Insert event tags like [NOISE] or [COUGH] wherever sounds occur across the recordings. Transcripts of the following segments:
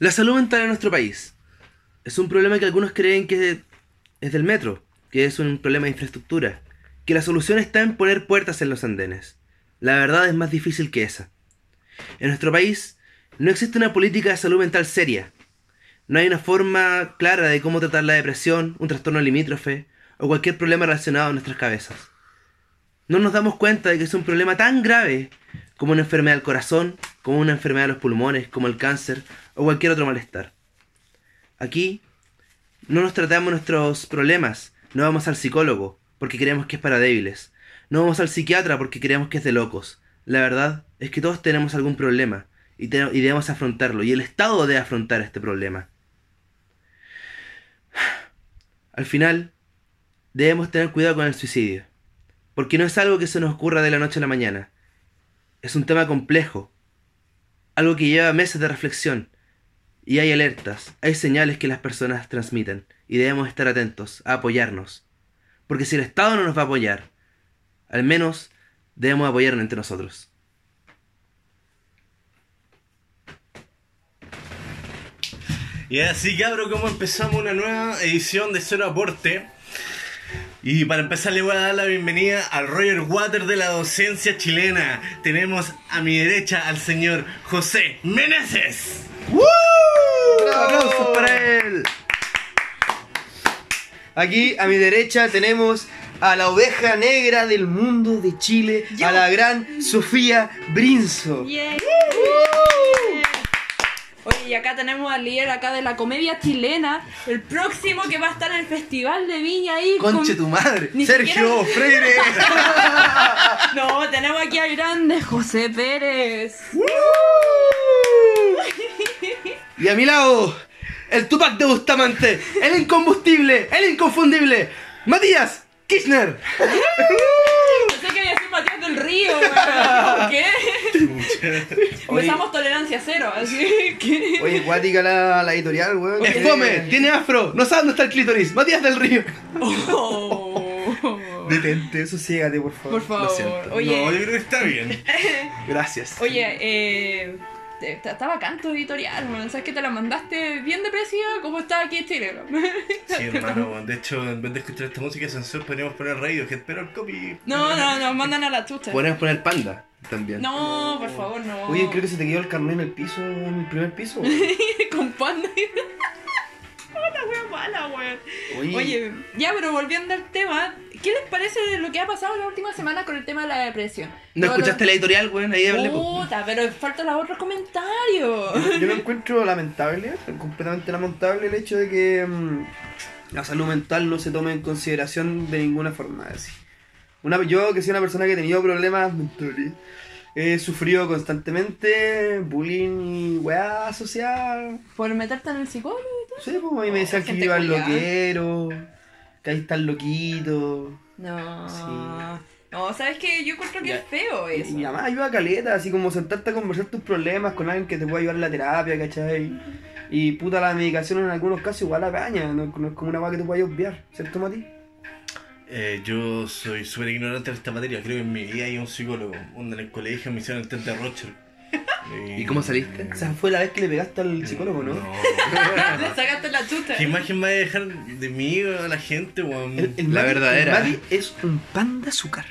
La salud mental en nuestro país es un problema que algunos creen que es del metro, que es un problema de infraestructura, que la solución está en poner puertas en los andenes. La verdad es más difícil que esa. En nuestro país no existe una política de salud mental seria. No hay una forma clara de cómo tratar la depresión, un trastorno limítrofe o cualquier problema relacionado a nuestras cabezas. No nos damos cuenta de que es un problema tan grave como una enfermedad del corazón, como una enfermedad de los pulmones, como el cáncer o cualquier otro malestar. Aquí no nos tratamos nuestros problemas, no vamos al psicólogo porque creemos que es para débiles, no vamos al psiquiatra porque creemos que es de locos. La verdad es que todos tenemos algún problema y, y debemos afrontarlo y el Estado debe afrontar este problema. Al final, debemos tener cuidado con el suicidio, porque no es algo que se nos ocurra de la noche a la mañana. Es un tema complejo, algo que lleva meses de reflexión, y hay alertas, hay señales que las personas transmiten, y debemos estar atentos a apoyarnos. Porque si el Estado no nos va a apoyar, al menos debemos apoyarnos entre nosotros. Y así cabro, como empezamos una nueva edición de Cero Aporte. Y para empezar le voy a dar la bienvenida al Roger Water de la docencia chilena. Tenemos a mi derecha al señor José Meneses. ¡Woo! ¡Aplausos para él! Aquí a mi derecha tenemos a la oveja negra del mundo de Chile, a la gran Sofía Brinzo. Oye, y acá tenemos al líder acá de la comedia chilena, el próximo que va a estar en el Festival de Viña ahí. Conche tu madre, Sergio Freire. [LAUGHS] no, tenemos aquí al grande José Pérez. y a mi lado, el Tupac de Bustamante, el incombustible, el inconfundible, Matías Kirchner. [LAUGHS] Pensé que había sido Matías del Río, ¿Qué? [LAUGHS] Empezamos tolerancia cero, así que. Oye, cuática la, la editorial, weón. Es fome, tiene afro, no sabe dónde está el clítoris. Matías del Río. Oh. Detente, sosiégate, por favor. Por favor. Oye. No, yo creo que está bien. [LAUGHS] Gracias. Oye, eh. Estaba canto editorial, man. ¿Sabes que te la mandaste bien depresiva como está aquí en Chile? Sí, [LAUGHS] hermano. De hecho, en vez de escuchar esta música sensor, podríamos poner radio, que espero el copy. No, no, no, mandan a la chucha. Podríamos poner panda también. No, por favor, no. Oye, creo que se te quedó el carnet en el piso, en el primer piso. [LAUGHS] Con panda. [LAUGHS] Hola, wea mala, weón. Oye. Oye, ya, pero volviendo al tema, ¿Qué les parece de lo que ha pasado la última semana con el tema de la depresión? ¿No, escuchaste la editorial, güey? Ahí hablé. Puta, pero faltan los otros comentarios. Yo, lo encuentro lamentable, completamente lamentable el hecho de que mm, la salud mental no se tome en consideración de ninguna forma. Así. Una, yo que soy una persona que ha tenido problemas mentales, he sufrido constantemente bullying y weá social. ¿Por meterte en el psicólogo y todo? Sí, pues a mí me decían que iba al loquero que ahí están loquitos. No. Sí. No, ¿sabes que Yo encuentro que es feo eso. Y, además ayuda a caleta, así como sentarte a conversar tus problemas con alguien que te pueda ayudar en la terapia, ¿cachai? Y puta, la medicación en algunos casos igual la caña, no, es como una cosa que te puedas obviar, ¿cierto, Mati? Eh, yo soy súper ignorante de esta materia, creo que en mi vida hay un psicólogo, en el colegio me hicieron el test de Rocher ¿Y cómo saliste? O sea, fue la vez que le pegaste al psicólogo, ¿no? No. [LAUGHS] le sacaste la chuta. ¿Qué imagen va a dejar de mí a la gente, weón? la verdadera. El es un pan de azúcar.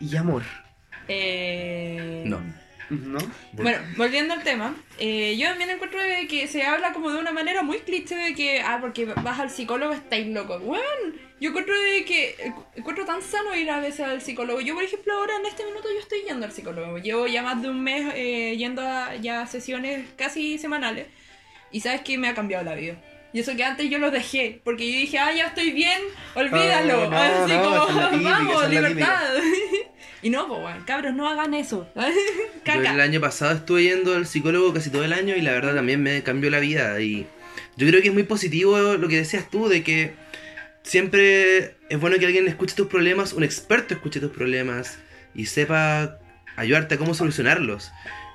Y amor. Eh... No. ¿No? Bueno, volviendo al tema, eh, yo también encuentro que se habla como de una manera muy cliché de que, ah, porque vas al psicólogo estáis loco. Bueno, yo encuentro de que encuentro tan sano ir a veces al psicólogo. Yo, por ejemplo, ahora en este minuto yo estoy yendo al psicólogo. Llevo ya más de un mes eh, yendo a ya sesiones casi semanales. Y sabes que me ha cambiado la vida. Y eso que antes yo lo dejé, porque yo dije, ah, ya estoy bien, olvídalo. Oh, Así como, vamos, libertad. [LAUGHS] y no, pues, bueno, cabros, no hagan eso. [LAUGHS] Caca. el año pasado estuve yendo al psicólogo casi todo el año y la verdad también me cambió la vida. Y yo creo que es muy positivo lo que decías tú, de que siempre es bueno que alguien escuche tus problemas, un experto escuche tus problemas y sepa ayudarte a cómo solucionarlos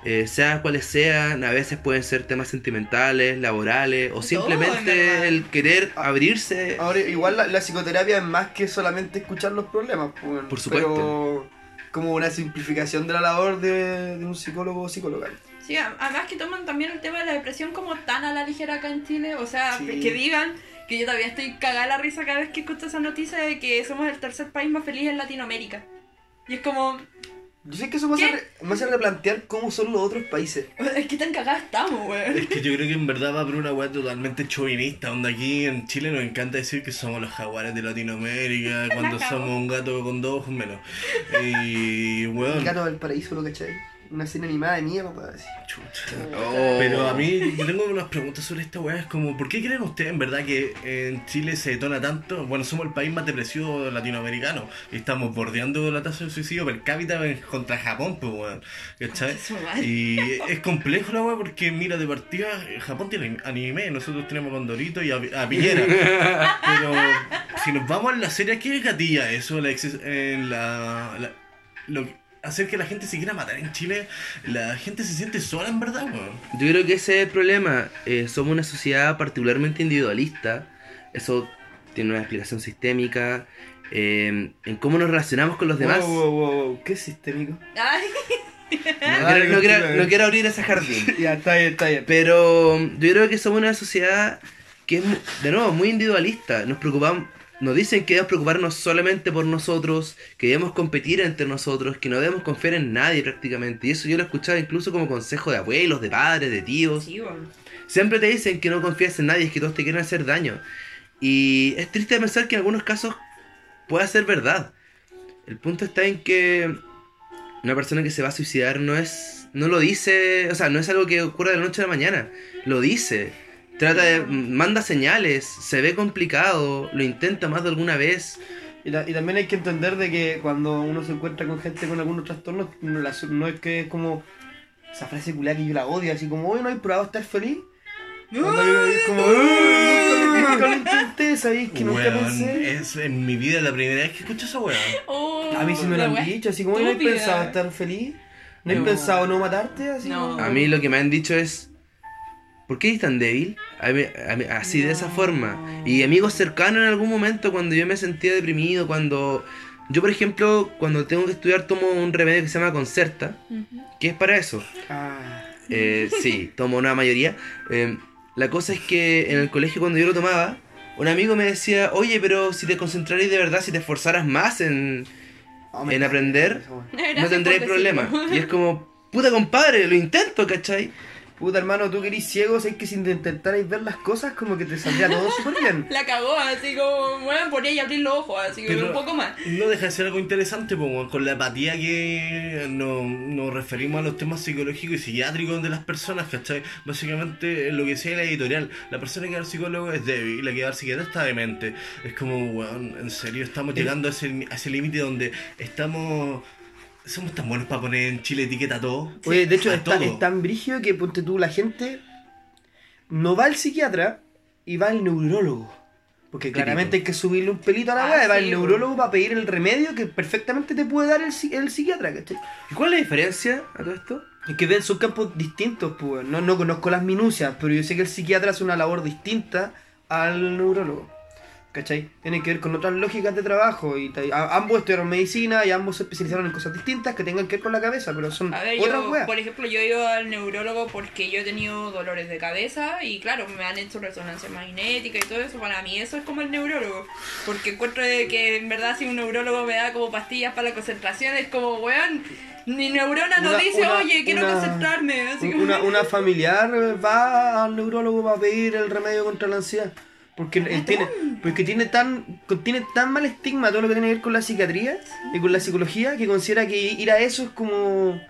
eh, sea cuales sean, a veces pueden ser temas sentimentales, laborales o simplemente el querer abrirse. Ahora, igual la, psicoterapia es más que solamente escuchar los problemas, pues, por supuesto. Pero como una simplificación de la labor de, un psicólogo o psicóloga. Sí, a- además que toman también el tema de la depresión como tan a la ligera acá en Chile. O sea, Sí. que digan que yo todavía estoy cagada la risa cada vez que escucho esa noticia de que somos el tercer país más feliz en Latinoamérica. Y es como, Yo sé que eso me hace, me hace replantear cómo son los otros países. [LAUGHS] es que tan cagadas estamos, weón. Es que yo creo que en verdad va por una weá totalmente chauvinista, donde aquí en Chile nos encanta decir que somos los jaguares de Latinoamérica, [LAUGHS] cuando somos un gato con dos ojos menos. Y El weón, gato del paraíso, ¿lo cachai? Una escena animada de mierda, así. chucha. Oh. Pero a mí, yo tengo unas preguntas sobre esta weá. Es como, ¿por qué creen ustedes en verdad que en Chile se detona tanto? Bueno, somos el país más depresivo latinoamericano. Y estamos bordeando la tasa de suicidio per cápita contra Japón, pues weón. ¿Cachai? Y es complejo la weá porque, mira, de partida, Japón tiene anime, nosotros tenemos Condorito y a, a Piñera. Pero si nos vamos a la serie, ¿qué gatilla eso? La, en la, la- lo que- hacer que la gente se quiera matar en Chile, la gente se siente sola en verdad, weón. Yo creo que ese es el problema. Eh, somos una sociedad particularmente individualista. Eso tiene una explicación sistémica. eh, en cómo nos relacionamos con los demás. Wow, wow, wow, wow. ¿Qué sistémico? Ay, No, Dale, quiero, no quiero- no quiero abrir ese jardín. [LAUGHS] ya, está bien, está bien. Pero yo creo que somos una sociedad que es, mu- de nuevo, muy individualista. Nos preocupamos, nos dicen que debemos preocuparnos solamente por nosotros, que debemos competir entre nosotros, que no debemos confiar en nadie prácticamente. Y eso yo lo he escuchado incluso como consejo de abuelos, de padres, de tíos. sí. Siempre te dicen que no confías en nadie, es que todos te quieren hacer daño. Y es triste pensar que en algunos casos puede ser verdad. El punto está en que una persona que se va a suicidar no es. no lo dice. O sea, no es algo que ocurra de la noche a la mañana. Lo dice. Trata de. manda señales. Se ve complicado. Lo intenta más de alguna vez. Y, ta- y también hay que entender de que cuando uno se encuentra con gente con algunos trastornos, no, la- no es que es como esa frase culiada que yo la odio, así como, hoy no hay probado estar feliz. Cuando yo- es como, "Uy, nunca, nunca lo intenté, ¿sabéis? Que nunca pensé. es en mi vida la primera vez que escucho esa weá. Oh, A mí sí me lo la han dicho, así como, hoy no estúpida. pensado estar feliz. ¿No No. pensado no matarte? Así No. como- A mí lo que me han dicho es. ¿Por qué eres tan débil? A mí- a mí- así de esa forma. Y amigos cercanos en algún momento cuando yo me sentía deprimido, cuando... Yo, por ejemplo, cuando tengo que estudiar tomo un remedio que se llama Concerta, Ujú. que es para eso. Ah, Eh, sí, tomo una mayoría. Eh, la cosa es que en el colegio cuando yo lo tomaba, un amigo me decía, oye, pero si te concentraras de verdad, si te esforzaras más en, oh, en aprender, no tendréis problema. Y es como, puta compadre, lo intento, ¿cachai? Puta hermano, tú que eres ciego, sabes que si intentarais ver las cosas, como que te saldría todo [LAUGHS] súper bien. La cagó, así como, bueno, ponía y abrir los ojos, así que Pero- un poco más. No deja de ser algo interesante, pues, con la apatía que nos, nos referimos a los temas psicológicos y psiquiátricos de las personas, ¿cachai? Básicamente, lo que decía la editorial, la persona que va al psicólogo es débil y la que va al psiquiatra está demente. Es como, weón, en serio, estamos llegando a ese, a ese límite donde estamos... Somos tan buenos para poner en Chile etiqueta a todo. Oye, de hecho, A es tan, todo. es tan brígido que ponte tú, la gente no va al psiquiatra y va al neurólogo. Porque claramente hay que subirle un pelito a la Ah, weá, va al sí, neurólogo para pedir el remedio que perfectamente te puede dar el, el psiquiatra, ¿cachai? ¿Y cuál es la diferencia a todo esto? Es que ven, son campos distintos, pues. No, no conozco las minucias, pero yo sé que el psiquiatra hace una labor distinta al neurólogo. ¿Cachai? Tiene que ver con otras lógicas de trabajo. y a- Ambos estudiaron medicina y ambos se especializaron en cosas distintas que tengan que ver con la cabeza, pero son A ver, otras yo, weas. por ejemplo, yo he ido al neurólogo porque yo he tenido dolores de cabeza y claro, me han hecho resonancia magnética y todo eso. Para mí eso es como el neurólogo. Porque encuentro de que en verdad si un neurólogo me da como pastillas para la concentración es como, weón, mi neurona no Una- dice, una- oye, quiero una- concentrarme. Así una familiar va al neurólogo para pedir el remedio contra la ansiedad. Porque él tiene, porque tiene tan, tiene tan mal estigma todo lo que tiene que ver con la psiquiatría y con la psicología que considera que ir a eso es como,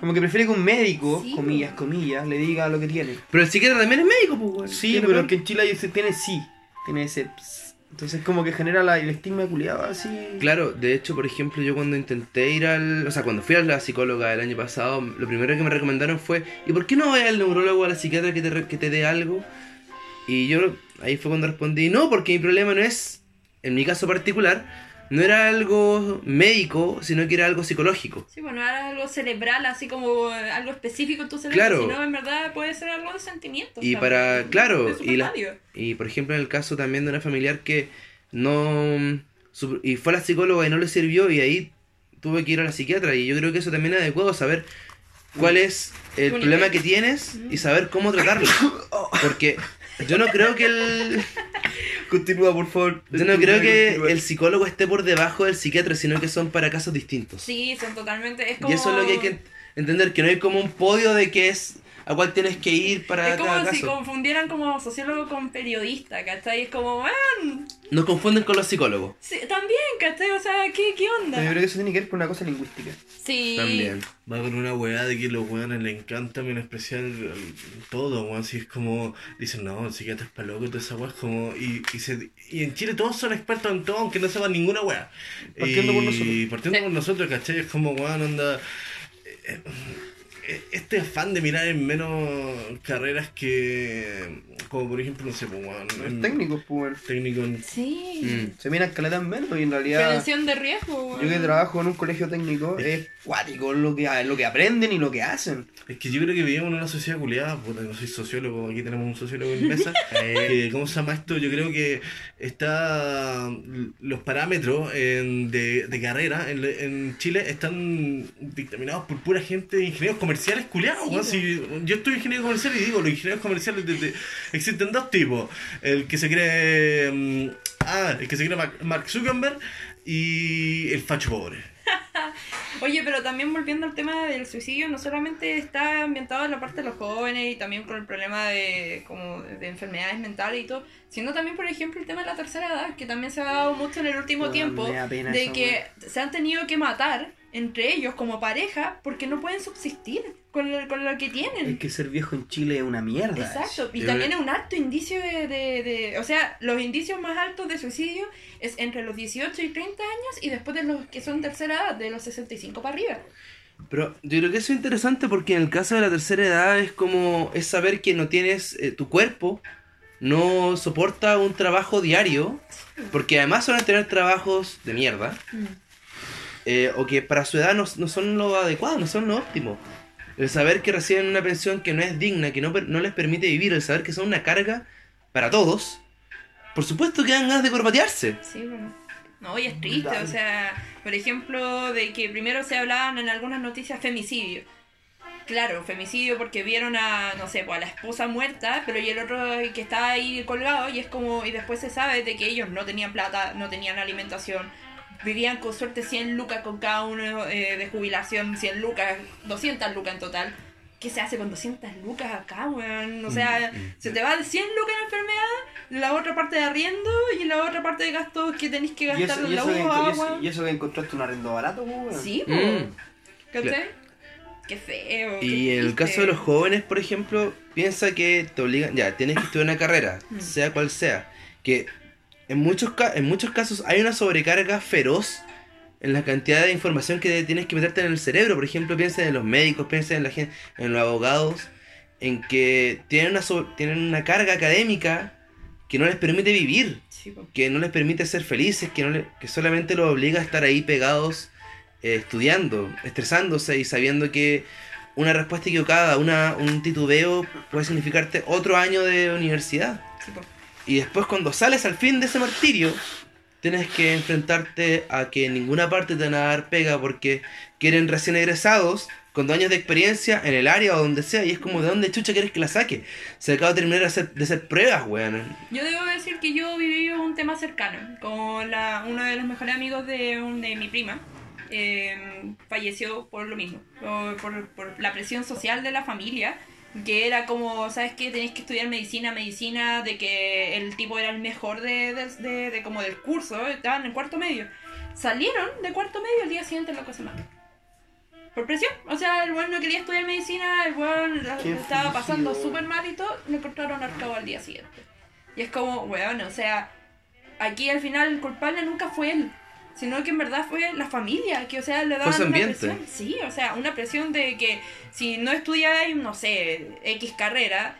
como que prefiere que un médico, Sí, comillas, comillas, le diga lo que tiene. Pero el psiquiatra también es médico, pues. Sí, pero weón. que en Chile tiene sí, tiene ese. ps. Entonces como que genera la, el estigma culiado así. Claro, de hecho, por ejemplo, yo cuando intenté ir al... O sea, cuando fui a la psicóloga el año pasado, lo primero que me recomendaron fue, ¿y por qué no vas al neurólogo o a la psiquiatra que te, re- que te dé algo? Y yo ahí fue cuando respondí, no, porque mi problema no es, en mi caso particular, no era algo médico, sino que era algo psicológico. Sí, bueno, era algo cerebral, así como eh, algo específico en tu cerebro, Claro. sino en verdad puede ser algo de sentimientos. Y para, claro, y, la- y por ejemplo en el caso también de una familiar que no... y fue a la psicóloga y no le sirvió y ahí tuve que ir a la psiquiatra y yo creo que eso también es adecuado saber cuál es el problema que tienes y saber cómo tratarlo. [COUGHS] Porque yo no creo que el [LAUGHS] Continúa, por favor. yo no creo que Continúa. el psicólogo esté por debajo del psiquiatra, sino que son para casos distintos. Sí, son totalmente. Es como, Y eso es lo que hay que entender, que no hay como un podio de que es a cuál tienes que ir para Es como cada si caso. confundieran como sociólogo con periodista, ¿cachai? Es como, weón, Nos confunden con los psicólogos. sí, también, ¿cachai? O sea, ¿qué, qué onda? Pero yo creo que eso tiene que ver con una cosa lingüística. Sí. También. Va con una weá de que los weones le encanta menospreciar todo, weón. Así es como, dicen, no, el psiquiatra es pa' loco y toda esa weá es como. Y, y, se, y en Chile todos son expertos en todo, aunque no sepan ninguna weá. Partiendo y, por nosotros. partiendo Sí. por nosotros, ¿cachai? Es como, weón, anda. eh, eh, Este afán de mirar en menos carreras que. Como por ejemplo, no sé, pues, técnicos, pues, bueno. Técnico en. Sí. Mm. Se miran caletas menos y en realidad. Prevención de riesgo. Yo que trabajo en un colegio técnico es cuático lo que, lo que aprenden y lo que hacen. Es que yo creo que vivimos en una sociedad culiada, puta, no soy sociólogo, aquí tenemos un sociólogo en mesa. [LAUGHS] que, ¿Cómo se llama esto? Yo creo que está los parámetros en- de, de carrera en, en Chile están dictaminados por pura gente de ingenieros comerciales culiados. Sí. Si yo estoy ingeniero comercial y digo, los ingenieros comerciales de- de- existen dos tipos. El que se cree mm, ah, el que se cree Mark Zuckerberg y el facho pobre. Oye, pero también volviendo al tema del suicidio, no solamente está ambientado en la parte de los jóvenes y también con el problema de, como de enfermedades mentales y todo, sino también, por ejemplo, el tema de la tercera edad, que también se ha dado mucho en el último tiempo, de que se han tenido que matar entre ellos como pareja porque no pueden subsistir con lo, con lo que tienen. Es que ser viejo en Chile es una mierda. Exacto, y también es un alto indicio de, de, de- O sea, los indicios más altos de suicidio es entre los 18 y 30 años y después de los que son tercera edad, de los 65 para arriba. Pero yo creo que eso es interesante porque en el caso de la tercera edad es como es saber que no tienes eh, tu cuerpo no soporta un trabajo diario porque además suelen tener trabajos de mierda eh, o que para su edad no, no son lo adecuado, no son lo óptimo. El saber que reciben una pensión que no es digna, que no, per- no les permite vivir, el saber que son una carga para todos, por supuesto que dan ganas de corbatearse. Sí, bueno. No, y es triste, o sea, por ejemplo, de que primero se hablaban en algunas noticias femicidio. Claro, femicidio porque vieron a, no sé, pues a la esposa muerta, pero y el otro que estaba ahí colgado y es como, y después se sabe de que ellos no tenían plata, no tenían alimentación, vivían con suerte 100 lucas con cada uno eh, de jubilación, 100 lucas, 200 lucas en total. ¿Qué se hace con 200 lucas acá, weón? O sea, se te va de 100 lucas en enfermedad, la otra parte de arriendo y la otra parte de gastos que tenéis que gastar en la uva, enco- y agua. eso- y eso que encontraste un arrendo barato, pues, weón. Sí, po. Mm. ¿Cachai? Qué feo. qué Y en el caso de los jóvenes, por ejemplo, piensa que te obligan, ya, tienes que estudiar una carrera, Mm. sea cual sea, que en muchos, en muchos casos hay una sobrecarga feroz en la cantidad de información que tienes que meterte en el cerebro. Por ejemplo, piensa en los médicos, piensa en la gente, en los abogados, en que tienen una, so- tienen una carga académica que no les permite vivir Sí, que no les permite ser felices, que, no le- que solamente los obliga a estar ahí pegados, eh, estudiando, estresándose y sabiendo que una respuesta equivocada, una, un titubeo puede significarte otro año de universidad. Sí. Y después cuando sales al fin de ese martirio, tienes que enfrentarte a que en ninguna parte te van a dar pega porque quieren recién egresados con dos años de experiencia en el área o donde sea y es como de dónde chucha quieres que la saque. Se acaba de terminar de hacer, de hacer pruebas, weón. Yo debo decir que yo viví un tema cercano con la, uno de los mejores amigos de, de mi prima. eh, falleció por lo mismo, por- por la presión social de la familia, que era como, ¿sabes qué? Tenéis que estudiar medicina, medicina, de que el tipo era el mejor de, de, de- de como del curso, estaban en cuarto medio. Salieron de cuarto medio, el día siguiente loco se mató. Por presión, o sea, el weón no quería estudiar medicina, el weón estaba pasando súper mal y todo, lo encontraron arcado al día siguiente. Y es como, weón, o sea, aquí al final el culpable nunca fue él, sino que en verdad fue la familia, que o sea, le daban una presión. Sí, o sea, una presión de que si no estudiáis, no sé, X carrera,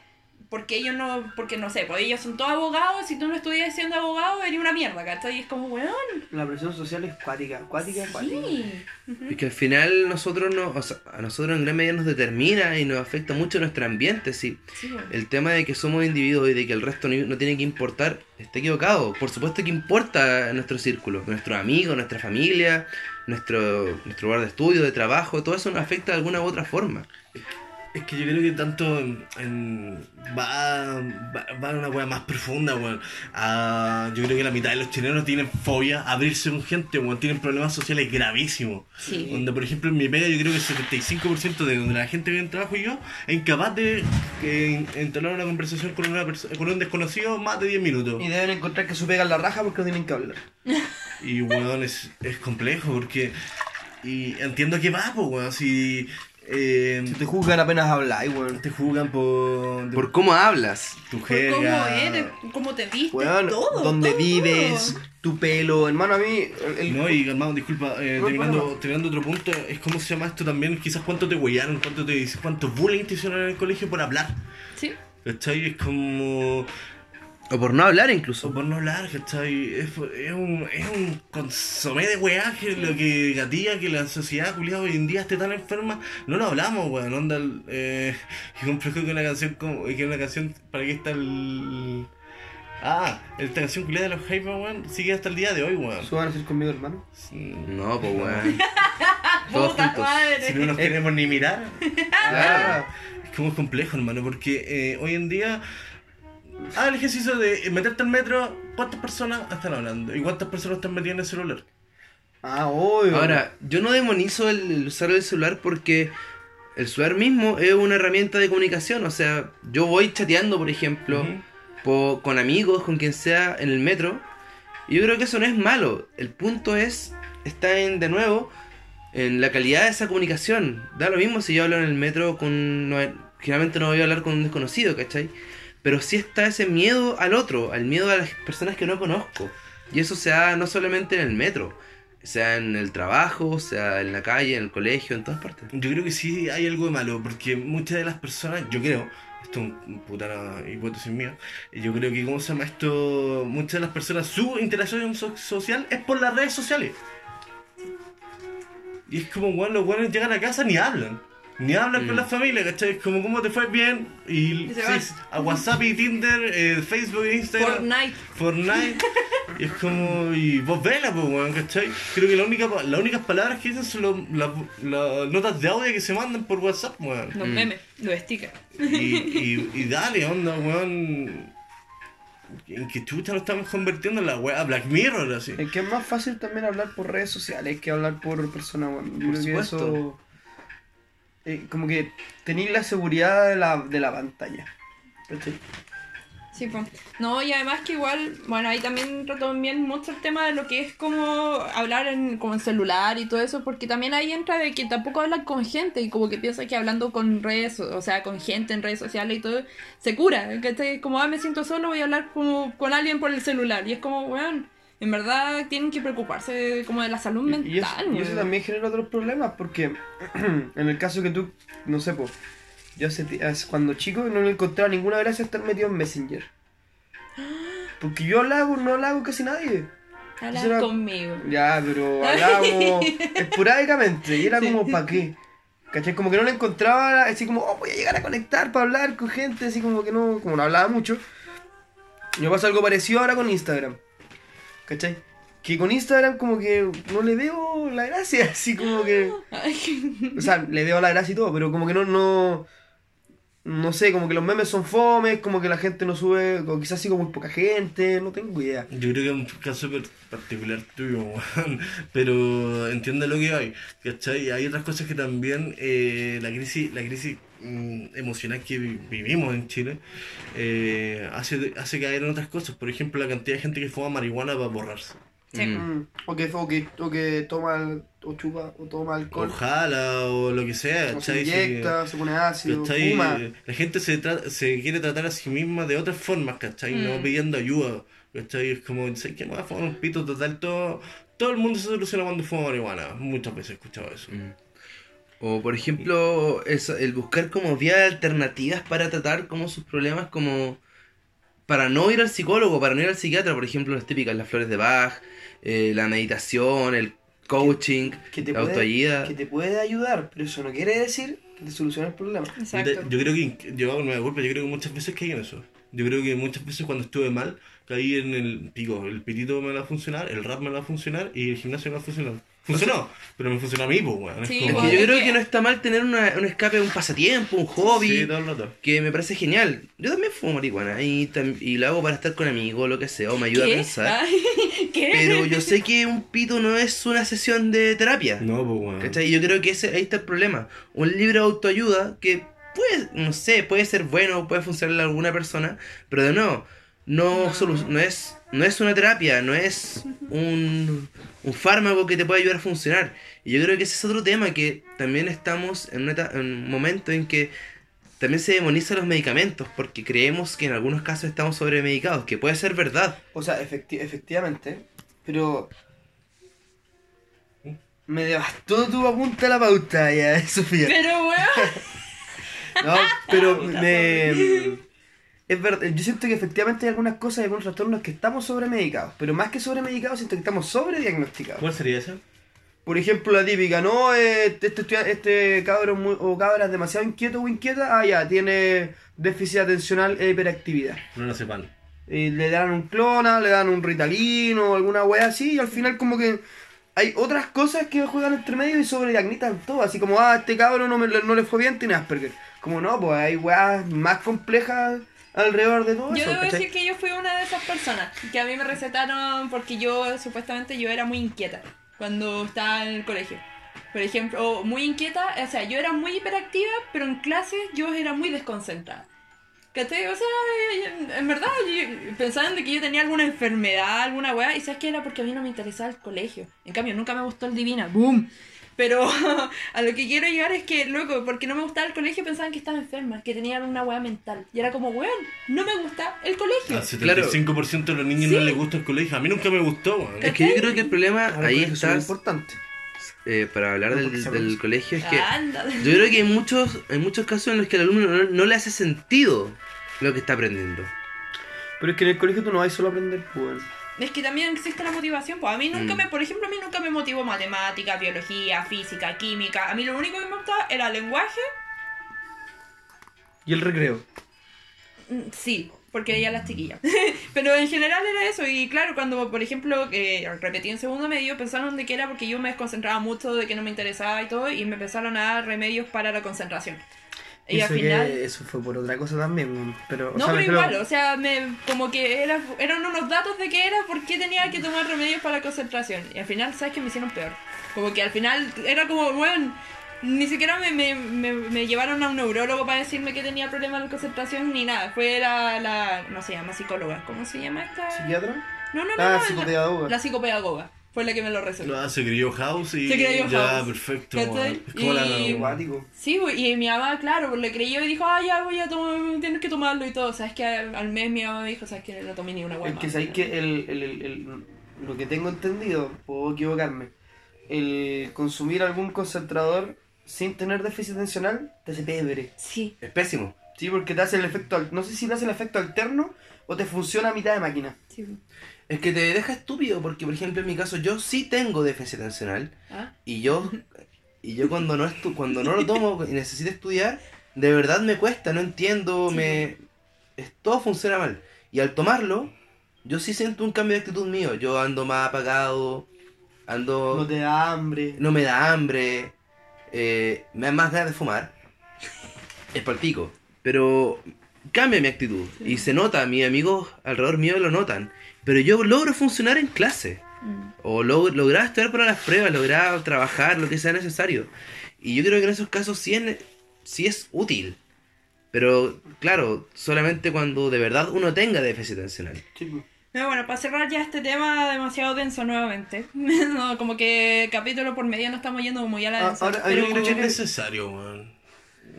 porque ellos no, porque no sé, pues ellos son todos abogados, si tú no estudias siendo abogado, eres una mierda, ¿cachai? Y es como, weón, La presión social es cuática, cuática, cuática. sí. Ujú. Es que al final nosotros no, o sea, a nosotros en gran medida nos determina y nos afecta mucho nuestro ambiente. Sí. Sí. El tema de que somos individuos y de que el resto no, no tiene que importar está equivocado. Por supuesto que importa nuestro círculo, nuestros amigos, nuestra familia, nuestro, nuestro lugar de estudio, de trabajo, todo eso nos afecta de alguna u otra forma. Es que yo creo que tanto en, en- va, va, va a una wea más profunda, weón. Ah, yo creo que la mitad de los chilenos tienen fobia a abrirse con gente, weón. Tienen problemas sociales gravísimos. Sí. Donde, por ejemplo, en mi pega, yo creo que el 75% de donde la gente que en trabajo y yo es incapaz de eh, entablar una conversación con, una con un desconocido más de 10 minutos. Y deben encontrar que su pega en la raja porque no tienen que hablar. Y weón, es, es complejo porque. Y entiendo que va, pues, weón. Si. Eh, te juzgan apenas hablar, weón. te juzgan por. Por cómo hablas. tu Por jerga. cómo eres, cómo te vistes, Weón, todo. dónde todo, vives, todo. tu pelo. Hermano, a mí. el- el- No, y hermano, disculpa, eh, No terminando otro punto, es cómo se llama esto también, quizás cuánto te huellaron, cuánto te cuánto bullying te hicieron en el colegio por hablar. Sí. ¿Cachai? Es como. O por no hablar O incluso. por no hablar, ¿cachai? Es, es un, es un consomé de weá que lo que gatilla que la sociedad culiada hoy en día esté tan enferma. No lo hablamos, weón. Onda, eh, [LAUGHS] que complejo que una canción como. que una canción. ¿Para qué está el. Ah, esta canción culiada de los Hyper, weón, sigue hasta el día de hoy, weón. ¿Suban a hacer conmigo, hermano? No, pues [LAUGHS] weón. [LAUGHS] Todos Puta juntos. madre. Si no nos queremos ni mirar. Claro. Es como es complejo, hermano, porque eh, hoy en día. Ah, el ejercicio de meterte al metro, ¿cuántas personas están hablando? ¿Y cuántas personas están metidas en el celular? Ah, obvio. Ahora, yo no demonizo el, el usar el celular porque el celular mismo es una herramienta de comunicación. O sea, yo voy chateando, por ejemplo, Ujú. po- con amigos, con quien sea, en el metro. Y yo creo que eso no es malo. El punto es, está en, de nuevo, en la calidad de esa comunicación. Da lo mismo si yo hablo en el metro con... no- generalmente no voy a hablar con un desconocido, ¿cachai? Pero sí está ese miedo al otro, al miedo a las personas que no conozco. Y eso se da no solamente en el metro, sea en el trabajo, sea en la calle, en el colegio, en todas partes. Yo creo que sí hay algo de malo, porque muchas de las personas, yo creo, esto es un puta hipótesis mía, yo creo que, ¿cómo se llama esto? Muchas de las personas, su interacción so- social es por las redes sociales. Y es como, bueno, los buenos llegan a casa ni hablan. Ni hablan con Mm. la familia, ¿cachai? Es como, ¿cómo te fue? Bien. Y, Y se sí, a WhatsApp y Tinder, eh, Facebook e Instagram. Fortnite. Fortnite. [LAUGHS] y es como. Y vos vela, pues, weón, ¿cachai? Creo que la única, pa- las únicas palabras que dicen son lo- las las notas de audio que se mandan por WhatsApp, weón. Los Mm. memes, los stickers. Y, y, [LAUGHS] y dale, onda, weón. En que chucha nos estamos convirtiendo en la weá Black Mirror, así. Es que es más fácil también hablar por redes sociales que hablar por persona, weón. Yo Por supuesto. eso. Eh, como que tenéis la seguridad de la, de la pantalla. Sí, pues. No, y además que igual, bueno, ahí también trato también mucho el tema de lo que es como hablar en, como en celular y todo eso, porque también ahí entra de que tampoco hablan con gente y como que piensa que hablando con redes, o sea, con gente en redes sociales y todo, se cura. Que como, ah, me siento solo, voy a hablar como con alguien por el celular. Y es como, weón, en verdad tienen que preocuparse como de la salud mental. Y, y eso, y eso weón. también genera otros problemas porque [CLEARS THROAT] en el caso que tú, no sé, pues, yo hace, cuando chico no le encontraba ninguna gracia estar metido en Messenger. [GASPS] Porque yo hablaba, no hablaba con casi nadie. Habla eso era- conmigo. Ya, pero hablábamos [LAUGHS] esporádicamente y era Sí. como, ¿para qué? ¿Cachai? Como que no le encontraba así como, oh, voy a llegar a conectar para hablar con gente, así como que no, como no hablaba mucho. Me pasa algo parecido ahora con Instagram. ¿Cachai? Que con Instagram como que no le veo la gracia, [LAUGHS] así como que... Ay, O sea, le veo la gracia y todo, pero como que no, no... No sé, como que los memes son fomes, como que la gente no sube, o quizás sí como muy poca gente, no tengo idea. Yo creo que es un caso per- particular tuyo, weón. [LAUGHS] Pero entiende lo que hay, ¿cachai? Hay otras cosas que también eh, la crisis, la crisis mm, emocional que vi- vivimos en Chile eh, hace, hace caer en otras cosas. Por ejemplo, la cantidad de gente que fuma marihuana para borrarse. Sí. Mm. Mm, O, que, o, que, o que toma, o chupa, o toma alcohol. Ojalá o lo que sea, O se inyecta, se pone ácido, fuma. La gente se, se quiere tratar a sí misma de otras formas, ¿cachai? No Mm. pidiendo ayuda, ¿cachai? Es como, ¿sabes qué? Me voy a fumar un pito total, todo, todo el mundo se soluciona cuando fuma marihuana. Muchas veces he escuchado eso. Mm. O por ejemplo, eso, el buscar como vías alternativas para tratar como sus problemas, como para no ir al psicólogo, para no ir al psiquiatra, por ejemplo, las típicas, las flores de Bach, eh, la meditación, el coaching, Que te, la puede, autoayuda. que te puede ayudar, pero eso no quiere decir que te solucione el problema. Yo, Exacto. te- yo creo que, yo hago nueva culpa, yo creo que muchas veces caí en eso. Yo creo que muchas veces cuando estuve mal, caí en el pico, el pitito me va a funcionar, el rap me va a funcionar y el gimnasio me va a funcionar. Funcionó, pero me funcionó a mí, pues, weón. Sí, como- Bueno, yo creo que- no está mal tener una- un escape, un pasatiempo, un hobby. Sí, todo el rato. que me parece genial. Yo también fumo marihuana y, y lo hago para estar con amigos, lo que sea, o me ayuda a ¿Qué? pensar. Ay, [LAUGHS] ¿Qué? Pero yo sé que un pito no es una sesión de terapia. No, pues, weón. ¿Cachai? Y yo creo que ese, ahí está el problema. Un libro de autoayuda que puede, no sé, puede ser bueno, puede funcionarle a alguna persona, pero de nuevo, no, No. solu- no, es, no es una terapia, no es un, un fármaco que te pueda ayudar a funcionar. Y yo creo que ese es otro tema que también estamos en, una en un momento en que también se demonizan los medicamentos porque creemos que en algunos casos estamos sobremedicados, que puede ser verdad. O sea, efecti- efectivamente, pero... Me devastó tu apunta a la pauta ya, [LAUGHS] Sofía. Pero, weón. [LAUGHS] No, pero [LAUGHS] me... Es verdad, yo siento que efectivamente hay algunas cosas y algunos trastornos que estamos sobremedicados, pero más que sobremedicados siento que estamos sobrediagnosticados. ¿Cuál sería ese? Por ejemplo, la típica, no, eh, este, estudia- este cabro muy- o cabra es demasiado inquieto o inquieta, ah, ya, tiene déficit atencional e hiperactividad. No lo sepan. Y le dan un clona, le dan un ritalino o alguna wea así, y al final como que hay otras cosas que juegan entre medio y sobrediagnostan todo, así como, ah, este cabro no, me, no le fue bien, tiene Asperger. Como no, pues hay weas más complejas alrededor de todo Yo eso, debo ¿cachai? decir que yo fui una de esas personas que a mí me recetaron porque yo supuestamente yo era muy inquieta cuando estaba en el colegio. Por ejemplo, muy inquieta, o sea, yo era muy hiperactiva, pero en clases yo era muy desconcentrada. ¿Cachai? O sea, en- verdad, yo- pensaban de que yo tenía alguna enfermedad, alguna weá, y sabes que era porque a mí no me interesaba el colegio. En cambio, nunca me gustó el Divina, ¡boom! Pero [LAUGHS] a lo que quiero llegar es que, loco, porque no me gustaba el colegio pensaban que estaba enferma, que tenía alguna weá mental. Y era como, weón, no me gusta el colegio. Al 75% de los niños no les gusta el colegio. A mí nunca me gustó, weón. Es que yo creo que el problema ahí que es está, importante. eh, para hablar No, del, del colegio, es que Anda. Yo creo que hay muchos, hay muchos casos en los que al alumno no, no le hace sentido lo que está aprendiendo. Pero es que en el colegio tú no vas solo a aprender, pues. Es que también existe la motivación. Pues a mí nunca Mm. me, por ejemplo, a mí nunca me motivó matemática, biología, física, química. A mí lo único que me gustaba era lenguaje, Y el recreo. mm, sí, porque veía a las chiquillas. [LAUGHS] Pero en general era eso. Y claro, cuando, por ejemplo, que repetí en segundo medio, pensaron de que era porque yo me desconcentraba mucho, de que no me interesaba y todo, y me empezaron a dar remedios para la concentración. Y al final. que eso fue por otra cosa también, pero... o No, sea, pero creo- igual, o sea, me, como que era, eran unos datos de que era por qué tenía que tomar remedios para la concentración. Y al final, ¿sabes qué? Me hicieron peor. Como que al final era como, bueno, ni siquiera me, me, me, me llevaron a un neurólogo para decirme que tenía problemas de concentración ni nada. Fue la, la no se llama psicóloga, ¿cómo se llama esta? ¿Psiquiatra? No, no, no, Ah, no, la- psicopedagoga. La, psicopedagoga. Fue la que me lo recetó. Ah, se crió House y Se crió ya, House. perfecto. Weón. Es como la... Y- Acuático. Sí, y mi mamá, claro, pues, le creyó y dijo, ah, ya voy a tomar, tienes que tomarlo y todo. Sabes que al, mes mi mamá me dijo, sabes que no tomé ni una hueá Es que más". sabéis que el, el, el, el- lo que tengo entendido, puedo equivocarme, el consumir algún concentrador sin tener déficit atencional te hace pebre. Sí, Es pésimo. Sí, porque te hace el efecto, al- no sé si te hace el efecto alterno o te funciona a mitad de máquina. sí. Es que te deja estúpido porque, por ejemplo, en mi caso, yo sí tengo déficit atencional ¿Ah? y yo, y yo cuando no estu cuando no lo tomo y necesito estudiar, de verdad me cuesta, no entiendo, Sí. me es- todo funciona mal. Y al tomarlo, yo sí siento un cambio de actitud mío. Yo ando más apagado, ando No te da hambre. no me da hambre, eh, me da más ganas de fumar. Es para el pico. Pero cambia mi actitud. Y se nota, mis amigos alrededor mío lo notan. Pero yo logro funcionar en clase. Mm. O log lograr estudiar para las pruebas, lograr trabajar, lo que sea necesario. Y yo creo que en esos casos sí es, sí es útil. Pero claro, solamente cuando de verdad uno tenga déficit atencional. Sí, pues. Pero bueno, para cerrar ya este tema demasiado denso nuevamente. [LAUGHS] no, como que capítulo por medio no estamos yendo como ya la Ah, densa. ahora- pero Yo creo que es necesario, weón.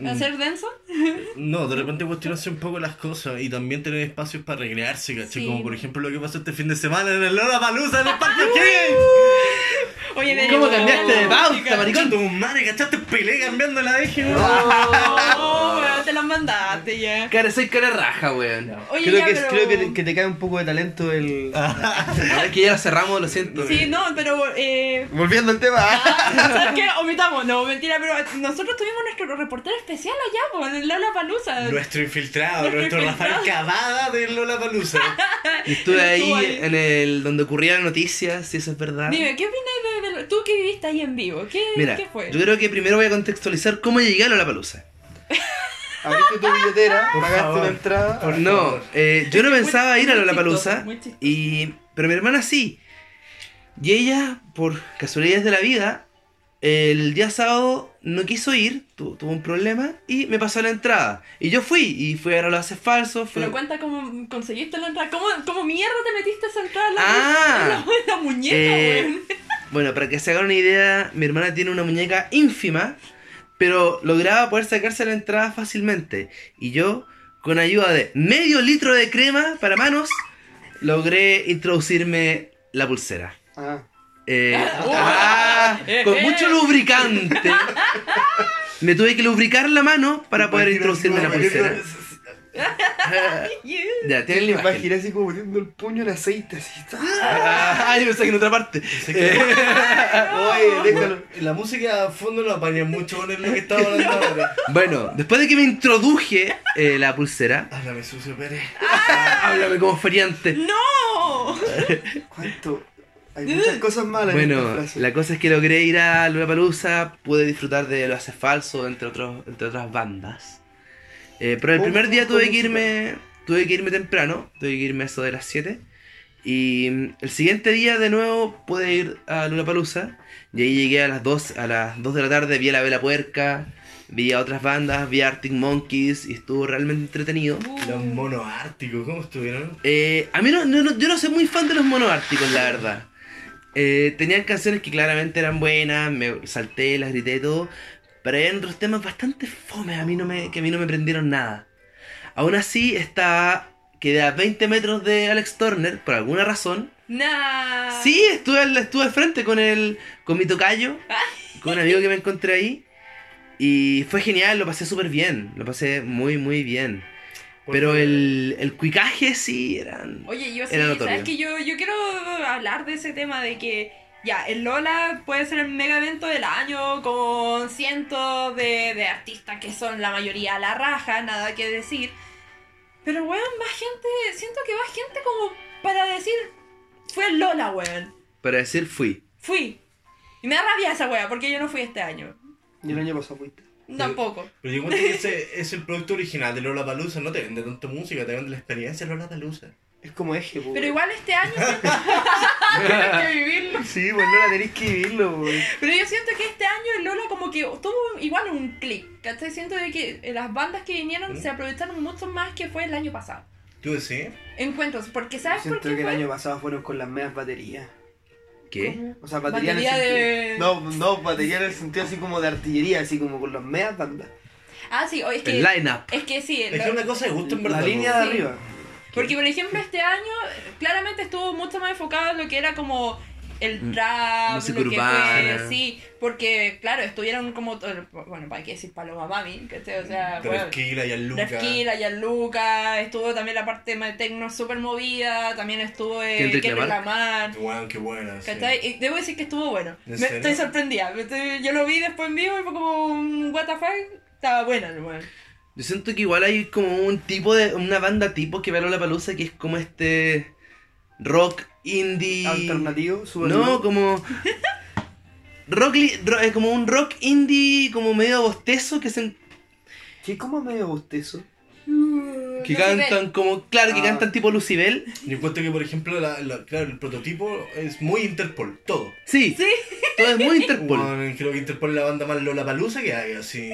¿Hacer denso? [LAUGHS] No, de repente cuestionarse un poco las cosas y también tener espacios para recrearse, ¿cachai? Sí. Como por ejemplo lo que pasó este fin de semana en el Lola Palusa en el Parque O'Higgins. [LAUGHS] Oye, me ¿Cómo cambiaste de pauta, maricón? Tu madre, ¿cachaste? Pelé cambiando la eje, weón. No, weón, [LAUGHS] te las mandaste ya. Cara, soy cara raja, weón. Oye, creo ya, que, pero... creo que, te, que te cae un poco de talento el... [LAUGHS] Es que ya lo cerramos, lo siento. Sí, no, pero... Eh... Volviendo al tema. ¿Sabes qué? Omitamos, no, mentira, pero nosotros tuvimos nuestro reportero especial allá, pues, en Lola Palusa. Nuestro infiltrado, Nuestro nuestro Rafael. Cavada de Lola Palusa. Y estuve ahí, ahí. en el donde ocurrían noticias, si eso es verdad. Dime, ¿qué opináis de, tú que viviste ahí en vivo, ¿qué, Mira, ¿qué fue? yo creo que primero voy a contextualizar cómo llegué a la palusa. [LAUGHS] Abriste tu billetera, Por pagaste favor. una entrada. Por No, eh, yo no pensaba ir a muy chistoso. y pero mi hermana sí. Y ella, por casualidades de la vida, el día sábado no quiso ir, tu- tuvo un problema y me pasó la entrada. Y yo fui, y fui a ver a los haces falsos. Fui... Pero cuenta cómo conseguiste la entrada. ¿Cómo, cómo mierda te metiste esa entrada en la, Ah. en la, en la muñeca, Eh? Bueno, para que se hagan una idea, mi hermana tiene una muñeca ínfima, pero lograba poder sacarse la entrada fácilmente. Y yo, con ayuda de medio litro de crema para manos, logré introducirme la pulsera. Ah. Eh, [LAUGHS] Oh. ah, con Eh, mucho eh. lubricante. [LAUGHS] Me tuve que lubricar la mano para poder introducirme la pulsera. [LAUGHS] Ya, tienen la imagen. imaginé así como metiendo el puño en aceite, así. [LAUGHS] Ah, yo pensé que en otra parte. que- [LAUGHS] Oye, déjalo. La música a fondo no apaña mucho con lo que estaba hablando ahora. Bueno, después de que me introduje eh, la pulsera, Háblame sucio, Pérez. háblame como feriante. ¡No! ¿Cuánto? Hay muchas cosas malas en Bueno, esta frase. la cosa es que logré ir a Lollapalooza, pude disfrutar de Lo Hace Falso, entre, otros, entre otras bandas. Eh, pero el ¿Cómo- primer día tuve que irme tuve que irme temprano, tuve que irme a eso de las 7. Y mm, el siguiente día de nuevo pude ir a Lollapalooza y ahí llegué a las 2, a las 2 de la tarde, vi a la Vela Puerca, vi a otras bandas, vi a Arctic Monkeys y estuvo realmente entretenido. Los monos árticos, ¿cómo estuvieron? Eh, a mí no, no- no- yo no soy muy fan de los monos árticos, la verdad. Eh, tenían canciones que claramente eran buenas, me salté, las grité y todo, pero hay otros temas bastante fome a mí no me, que a mí no me prendieron nada. Aún así, estaba, quedé a 20 metros de Alex Turner, por alguna razón. Nah. Sí, estuve al, estuve frente con el, con mi tocayo, [LAUGHS] con un amigo que me encontré ahí. Y fue genial, lo pasé súper bien, lo pasé muy, muy bien. Pero el, el cuicaje sí eran... Oye, yo sí, Era notorio. sabes que yo, yo quiero hablar de ese tema de que ya, el Lola puede ser el mega evento del año con cientos de, de artistas que son la mayoría a la raja, nada que decir. Pero weón, va gente, siento que va gente como para decir, fue el Lola, weón. Para decir fui. Fui. Y me da rabia esa wea, porque yo no fui este año. Y el año pasado fuiste. Tampoco. Pero yo encuentro que ese es el producto original de Lola Palusa. No te vende tanta música, te vende la experiencia de Lola Palusa. Es como eje, po. Pero igual este año [LAUGHS] [LAUGHS] Tienes que vivirlo. Sí, pues no la tenéis que vivirlo, po. Pero yo siento que este año Lola como que tuvo igual un clic. ¿Cachai? Siento de que las bandas que vinieron ¿Mm? se aprovecharon mucho más que fue el año pasado. ¿Tú decís? Encuentros, porque ¿sabes por Siento qué que el año pasado fueron con las medias baterías. ¿Qué? O sea, batería, Batería en el de- sentido... No, no, batería en el sentido así como de artillería, así como con las medias bandas. Ah, sí, o es que... El line-up. Es que sí, el- Es que una cosa de gusto en verdad. La línea de Sí. arriba. Porque, por ejemplo, este año claramente estuvo mucho más enfocado en lo que era como el Mm, trap, música lo que urbana. fue, sí, porque, claro, estuvieron como, bueno, para qué decir Paloma Mami, ¿cachai? O sea, bueno, Tranquila y al Luca. Refkila, Gianluca, estuvo también la parte de tecno súper movida, también estuvo eh, Kendrick Lamar. Weón, qué buena. sí. ¿Cachai? Y debo decir que estuvo bueno. ¿En Me- serio? estoy sorprendida. Yo lo vi después en vivo y fue como un what the fuck. Estaba buena, el weón. Yo siento que igual hay como un tipo de. una banda tipo que va a la palusa que es como este. rock indie. Alternativo, No, como. [LAUGHS] rock, li- ro- eh, como un rock indie como medio bostezo que se ¿Qué como medio bostezo? que Lucibel. cantan como claro que Ah. cantan tipo Lucibel Yo encuentro que, por ejemplo, la, la- claro, el prototipo es muy Interpol, todo. sí, Sí. todo es muy [LAUGHS] Interpol Weón, creo que Interpol es la banda más Lola Palusa que hay, así.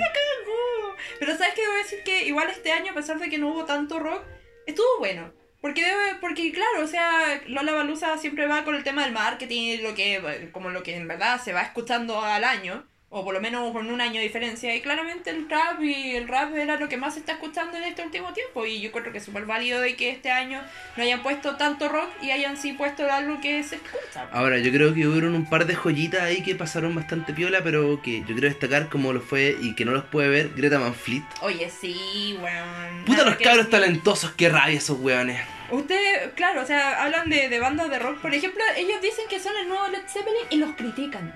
Pero sabes que debo decir que igual este año, a pesar de que no hubo tanto rock, estuvo bueno. Porque debe, porque claro, o sea, Lola Balusa siempre va con el tema del marketing, lo que, como lo que en verdad se va escuchando al año, o por lo menos con un año de diferencia, y claramente el trap y el rap era lo que más se está escuchando en este último tiempo, y yo creo que es súper válido de que este año no hayan puesto tanto rock y hayan sí puesto algo que se escucha. ahora yo creo que hubieron un par de joyitas ahí que pasaron bastante piola pero que yo quiero destacar como lo fue y que no los puede ver Greta Van Fleet Oye, sí, weón. puta los cabros talentosos qué rabia esos weones Ustedes, claro, o sea, hablan de, de bandas de rock. Por ejemplo, ellos dicen que son el nuevo Led Zeppelin y los critican.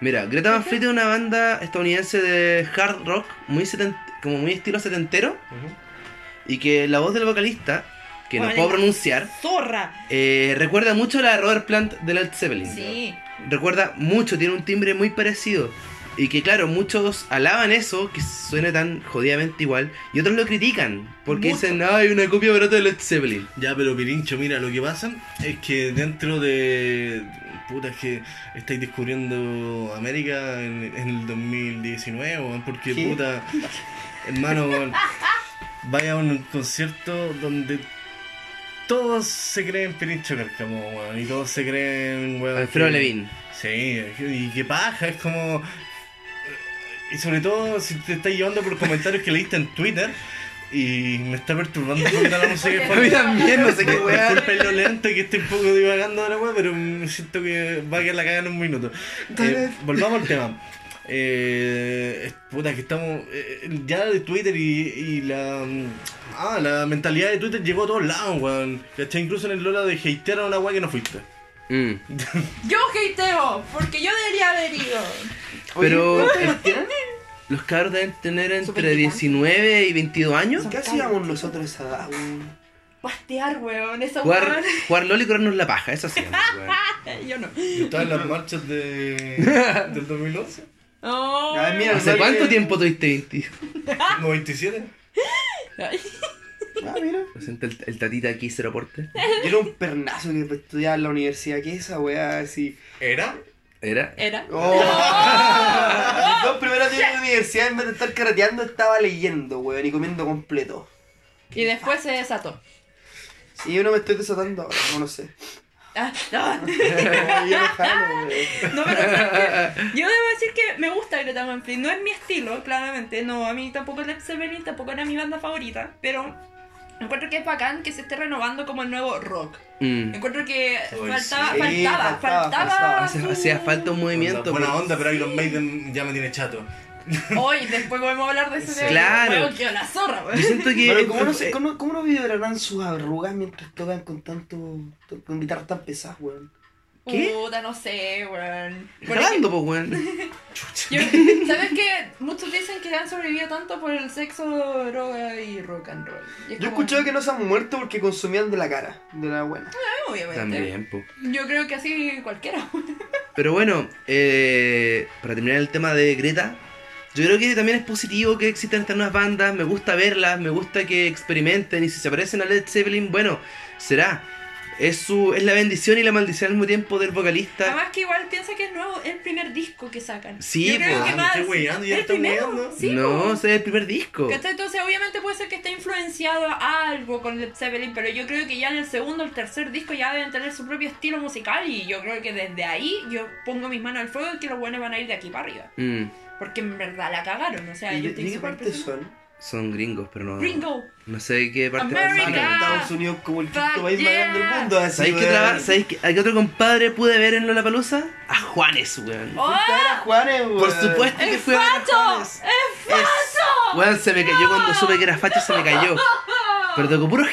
Mira, Greta Van Fleet es una banda estadounidense de hard rock, muy seten- como muy estilo setentero, y que la voz del vocalista, que no puedo pronunciar, ¡Zorra! eh, recuerda mucho a la de Robert Plant de Led Zeppelin. Sí. recuerda mucho, tiene un timbre muy parecido. Y que claro, muchos alaban eso, que suene tan jodidamente igual, y otros lo critican, porque Mucho. dicen, ay, una copia barata de Led Zeppelin. Ya, pero Pirincho, mira, lo que pasa es que dentro de. Puta, es que estáis descubriendo América en, en el 2019, weón, porque ¿Qué? puta. Hermano, weón, vaya a un concierto donde todos se creen Pirincho Cárcamo, weón, y todos se creen, weón. Alfredo Levin. Sí, y qué paja, es como. Y sobre todo si te estás llevando por comentarios que leíste en Twitter. Y me está perturbando un poquito la música. [LAUGHS] A mí también, no sé qué weá. Disculpen lo lento que estoy un poco divagando ahora, weón, pero siento que va a quedar la cagada en un minuto. Eh, volvamos al tema. Eh, es- puta, que estamos. eh, ya de Twitter y, y la. mm, Ah, la mentalidad de Twitter llegó a todos lados, weón. ¿Cachai? Incluso en el Lola de hatear a una weá que no fuiste. Mm. Yo hateo, porque yo debería haber ido. Pero. [LAUGHS] los cabros deben tener entre Súper 19 y 22 años. ¿Qué hacíamos nosotros esa edad, weón? Pastear, weón, esa Jugar, weón. [LAUGHS] jugar LOL y corrernos la paja, eso sí. [LAUGHS] weón. Yo no. Yo estaba en las marchas de, [LAUGHS] del 2011. Oh. A ver, mira, ¿Hace cuánto tiempo tuviste 20? Como 27. Ay. Ah, mira. Presenta el, el tatita aquí, cero aporte. Yo era un pernazo que estudiaba en la universidad. ¿Qué es esa weá así? ¿Era? Era. Era. Oh. Mis dos primeros días de la universidad, en vez de estar carreteando, estaba leyendo, weón, y comiendo completo. Y después se desató. Sí, yo no me estoy desatando ahora, no lo sé. Ah, no. [LAUGHS] Yo no. No, pero yo debo decir que me gusta Greta Van Fleet. No es mi estilo, claramente. No, a mí tampoco Led Zeppelin, tampoco era mi banda favorita. Pero encuentro que es bacán que se esté renovando como el nuevo rock. Mm. Encuentro que Uy, faltaba, sí, faltaba, faltaba, faltaba. su- Hacía falta un movimiento. Buena pero- onda, pero Iron Maiden ya me tiene chato. [LAUGHS] Hoy, después podemos hablar de ese Claro. Que la zorra, weón. Yo siento que. Pero ¿cómo no, eh, se, cómo, cómo no vibrarán sus arrugas mientras tocan con tanto. con guitarras tan pesadas, weón? ¿Qué? Puta, no sé, weón. Por Jalando, pues, weón. [LAUGHS] Yo- ¿Sabes qué? Muchos dicen que han sobrevivido tanto por el sexo, droga y rock and roll. Y es Yo he como- escuchado que no se han muerto porque consumían de la cara, de la buena. Ah, Obviamente. También, pues. Yo creo que así cualquiera. [LAUGHS] Pero bueno, eh, para terminar el tema de Greta, yo creo que también es positivo que existan estas nuevas bandas, me gusta verlas, me gusta que experimenten y si se parecen a Led Zeppelin, bueno, será. Es, su, es la bendición y la maldición al mismo tiempo del vocalista. Además que igual piensa que es nuevo, el primer disco que sacan. Sí, Yo creo que Ah, más- el están primero, sí, no, es el primer disco. Entonces obviamente puede ser que esté influenciado a algo con Led Zeppelin, pero yo creo que ya en el segundo o el tercer disco ya deben tener su propio estilo musical y yo creo que desde ahí yo pongo mis manos al fuego y que los buenos van a ir de aquí para arriba. Mm, Porque en verdad la cagaron, o sea, ¿Y yo estoy de qué parte son? Son gringos, pero no. Gringo. No sé de qué parte America. A Estados Unidos como el quinto país más grande del mundo, así, ¿Sabéis qué, traba- ¿Sabéis qué- a qué otro compadre pude ver en Lollapalooza? A Juanes, weón. ¡Oh! A Juanes, weón. Por supuesto que ¡Es fui a ver a facho! Juanes. ¡Es facho! Weón, se me cayó cuando supe que era facho, se me cayó. [LAUGHS] Pero tocó puro.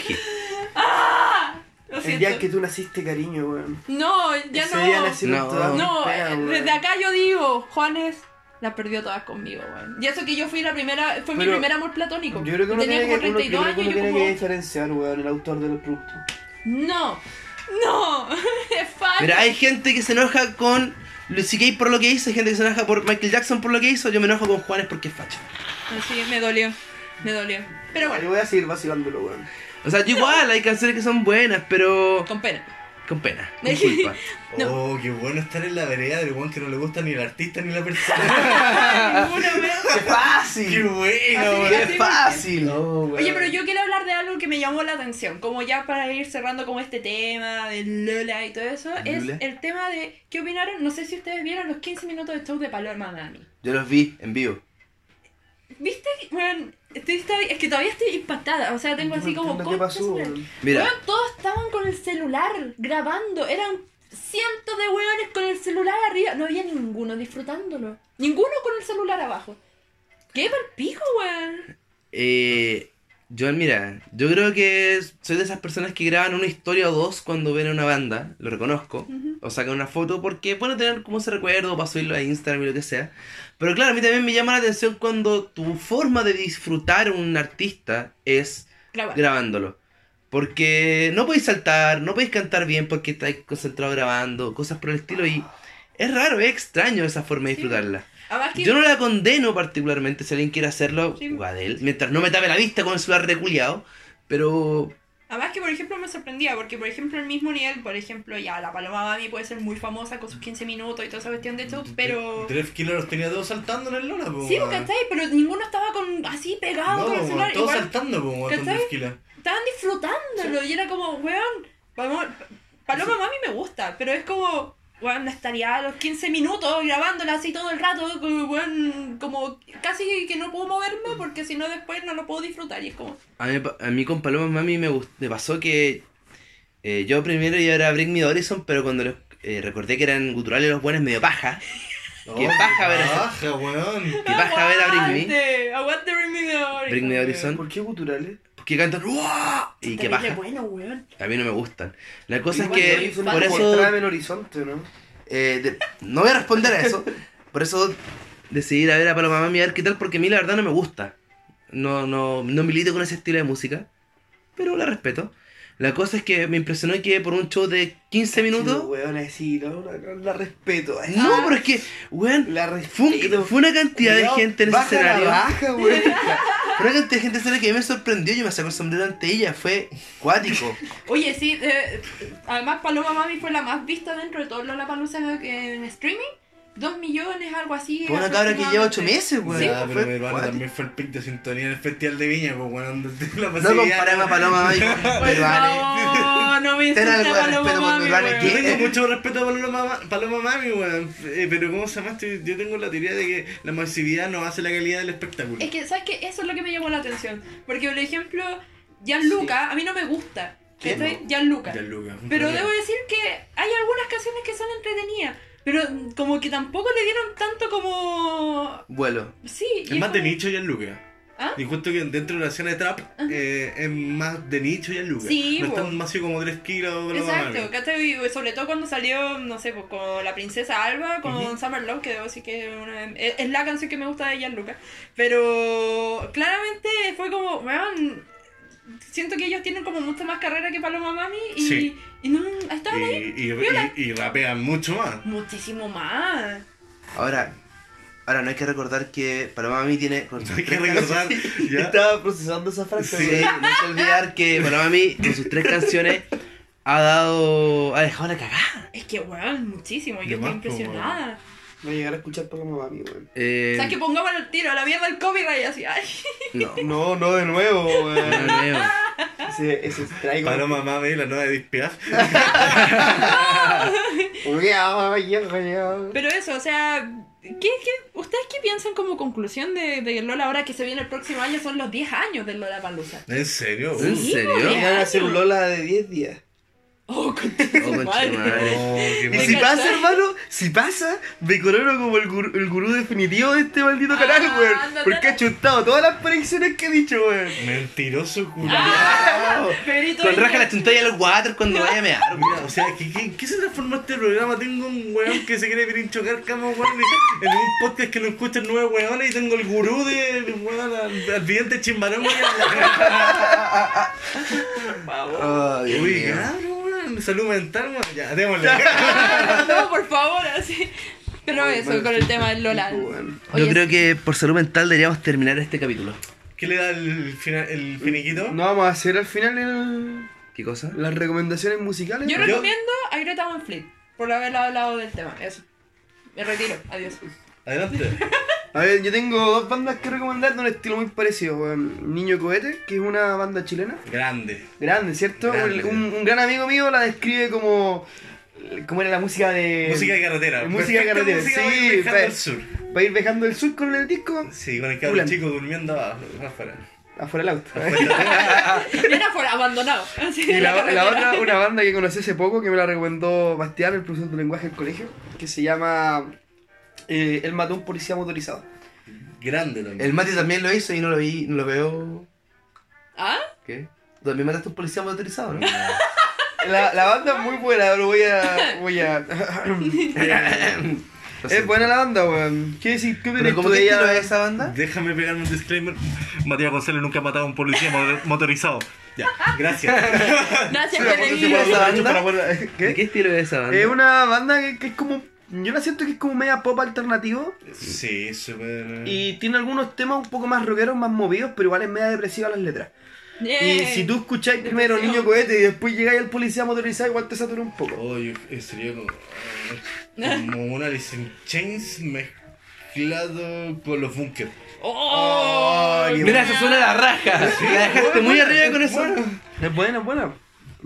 Lo El siento. día que tú naciste, cariño, weón. No, ya Ese día no. No. desde acá yo digo, Juanes la perdió todas conmigo, weón. Y eso que yo fui la primera, fue mi Pero primer amor platónico. Yo creo que uno Tenía tiene como que, uno, yo 32 creo que años uno y yo tiene como, que diferenciar, weón, el autor del producto. no, no, [LAUGHS] es facho. Mira, hay gente que se enoja con Lucy Gay por lo que hizo, hay gente que se enoja por Michael Jackson por lo que hizo, yo me enojo con Juanes porque es facho. Sí, me dolió, me dolió. Pero Yo bueno, voy a seguir vacilándolo, weón. O sea, yo igual, hay canciones que son buenas, pero con pena. Con pena, [LAUGHS] con culpa. No. Oh, qué bueno estar en la vereda del weón que no le gusta ni el artista ni la persona. [LAUGHS] ¡Qué fácil! qué bueno, ¡Qué fácil! Oye, pero yo quiero hablar de algo que me llamó la atención, como ya para ir cerrando como este tema del Lola y todo eso, es el tema de qué opinaron, no sé si ustedes vieron los 15 minutos de show de Paloma Mami. Yo los vi en vivo. ¿Viste? Bueno, estoy, estoy- es que todavía estoy impactada, o sea, tengo No así como... ¿Qué pasó? Mira, todos estaban con el celular grabando, eran cientos de weones con el celular arriba, no había ninguno disfrutándolo, ninguno con el celular abajo. ¿Qué pa'l pico, weón? eh, Joan, mira, yo creo que soy de esas personas que graban una historia o dos cuando ven a una banda, lo reconozco, o sacan una foto porque bueno tener como ese recuerdo para subirlo a Instagram y lo que sea. Pero claro, a mí también me llama la atención cuando tu forma de disfrutar un artista es Grabar. grabándolo. Porque no podéis saltar, no podéis cantar bien porque estáis concentrado grabando, cosas por el estilo. Y, Es raro, es extraño esa forma de disfrutarla. Que... Yo no la condeno particularmente si alguien quiere hacerlo, Sí. Guadel, mientras no me tape la vista con el celular reculiado, pero Además que, por ejemplo, me sorprendía, porque, por ejemplo, el mismo nivel, por ejemplo, ya, la Paloma Mami puede ser muy famosa con sus 15 minutos y toda esa cuestión de show, pero... Dref Killer los tenía todos saltando en el Lola, po. Sí. ¿cachai? Pero ninguno estaba con así pegado No, con el celular. todos Igual saltando, po. Dref Killer. estaban disfrutándolo y era como, weón, vamos, Paloma Mami me gusta, pero es como, weón, estaría a los 15 minutos grabándola así todo el rato, como, casi que no puedo moverme porque si no después no lo puedo disfrutar y es como, a mí, a mí con Paloma Mami me, gust- me pasó que eh, yo primero iba a ver a Bring Me the Horizon, pero cuando los, eh, recordé que eran guturales los buenos medio paja, [LAUGHS] Qué paja ver eso. Paja, weón. Qué paja ver a Bring Me, aguante, aguante Bring Me the Horizon. Bring Me the Horizon. ¿Por qué guturales? Porque cantan ¡Uah! y qué Terrible paja. bueno, weón. A mí no me gustan. La cosa es que por es como eso en horizonte, ¿no? Eh, de- no voy a responder a eso. Por eso decidí ir a ver a Paloma Mami a ver qué tal, porque a mí la verdad no me gusta. No, no, no milito con ese estilo de música, pero la respeto. La cosa es que me impresionó que por un show de 15 Sí, minutos... weón, así, no, no, no, la respeto. ay, No, pero es que, weón, La fue, un- fue una cantidad de Cuidado, gente en ese baja la escenario. baja, weón. [LAUGHS] Una cantidad de gente que me sorprendió. Yo me saco el sombrero ante ella, fue cuático. Oye, sí, eh, además Paloma Mami fue la más vista dentro de todos los Lollapalooza en streaming. Dos millones, algo así. Fue una cabra que lleva 8 aproximadamente. meses, weón. Sí, Ah, Fue pero mi hermano cuático. también fue el pic de sintonía en el Festival de Viña, pues, weón. donde [LAUGHS] la No comparemos a Paloma Mami con [LAUGHS] Por favor, no me Ten algo de Paloma respeto por. Yo tengo mucho respeto a Paloma, Paloma Mami, weón. Eh, pero ¿cómo se llama esto? Yo tengo la teoría de que la masividad no hace la calidad del espectáculo. Es que, ¿sabes qué? Eso es lo que me llamó la atención. Porque, por ejemplo, Gianluca, a mí no me gusta. ¿Quién ¿cachai? Gianluca. Ya, Luca. Pero debo decir que hay algunas canciones que son entretenidas. Pero como que tampoco le dieron tanto como... Vuelo. Sí. y Es más de nicho ya Luca. ¿Ah? Y justo que dentro de la escena de trap eh, es más de nicho ya Luca. Sí, no es tan masivo como 3 kilos Exacto. Y Sobre todo cuando salió, no sé, pues con la princesa Alba, con. Summer Love, que debo decir que es, una- es- es la canción que me gusta de Gianluca. Pero claramente fue como, weón, siento que ellos tienen como mucha más carrera que Paloma Mami y, Sí. y no, estaban ahí Y, y, Viola. y, y rapean mucho más. muchísimo más. Ahora, ahora no hay que recordar que Paloma Mami tiene. con No hay que recordar. [LAUGHS] ya. Estaba procesando esa frase, Sí, no hay que olvidar que Paloma Mami, con sus tres canciones, ha dado. ha dejado la cagada. Es que, weón, muchísimo, De yo estoy po, Voy a llegar a escuchar Paloma Mami, weón. Eh, O sea, que pongamos el tiro, a la mierda del copyright, así, ay. [LAUGHS] no, No, no de nuevo, no, weón. no, no. Ese, ese traigo. Paloma Mami, la nueva de Piaf. [LAUGHS] Pero eso, o sea, ¿qué, qué, ustedes qué piensan como conclusión de, de Lola ahora que se viene el próximo año? Son los 10 años del Lola Palusa. ¿En serio? ¿En Sí, serio? Van a hacer un Lola de 10 días. Oh, con Oh, de madre. Oh, qué Y si pasa, hermano, si pasa, me corono como el gurú, el gurú definitivo de este maldito Ah, canal, weón. ándate. Porque ha chuntado todas las predicciones que he dicho, weón. Mentiroso culo. Ah, Perito Con raja la chuntalla a los water cuando vaya a mear. Mira, o sea, ¿qué, qué, qué se transformó este programa? Tengo un weón que se quiere pirinchocar cama, weón, en un podcast que lo escuchan nueve weones y tengo el gurú de, weón, al, al vidente chimbarón, weón. [LAUGHS] Uy, cabrón, salud mental, ya, démosle. [LAUGHS] No, por favor, así. Pero eso, con el tema del Lola. Yo Oye, creo que por salud mental deberíamos terminar este capítulo. ¿Qué le da el, final, el finiquito? No vamos a hacer al final el- ¿Qué cosa? las recomendaciones musicales. Yo recomiendo a Greta Van Fleet por haber hablado del tema. Eso. Me retiro. Adiós. Adelante. [LAUGHS] A ver, yo tengo dos bandas que recomendar de un estilo muy parecido, weón. Niño Cohete, que es una banda chilena. Grande. Grande, ¿cierto? Grande. Un, un gran amigo mío la describe como. como era la música de. música de carretera. música de carretera, música sí, para ir viajando pa- al sur. Para ir viajando el sur con el disco. Sí, con el cabro chico durmiendo abajo, afuera. Afuera del auto. Bien [LAUGHS] [LAUGHS] afuera, abandonado. [LAUGHS] Así, Y la, la otra, una banda que conocí hace poco, que me la recomendó Bastián, el profesor de lenguaje del colegio, que se llama eh, Él mató a un policía motorizado. Grande también. El Mati también lo hizo y no lo vi, no lo veo. ¿Ah? ¿Qué? Tú también mataste a un policía motorizado, ¿no? [LAUGHS] La, la banda es muy buena, pero voy a. Voy a... [LAUGHS] es buena la banda, weón. ¿Qué decir? ¿Qué ¿Pero opinas cómo tú qué de estilo ella? es esa banda? Déjame pegarme un disclaimer. Matías González nunca ha matado a un policía mo- motorizado. Ya, gracias. [LAUGHS] Gracias, para poder- ¿De ¿Qué? qué estilo es esa banda? Es una banda que, que es como yo la siento que es como media pop alternativo. Sí, súper. Y tiene algunos temas un poco más rockeros, más movidos, pero igual es media depresiva las letras. Y si tú escucháis primero Depresión. Niño Cohete y después llegáis al policía motorizado, igual te satura un poco. Oye, eh, sería como, como una in Chains mezclado con los bunkers. ¡Oh! qué Mira, eso suena a la raja. La dejaste muy arriba con eso. Es buena, es buena.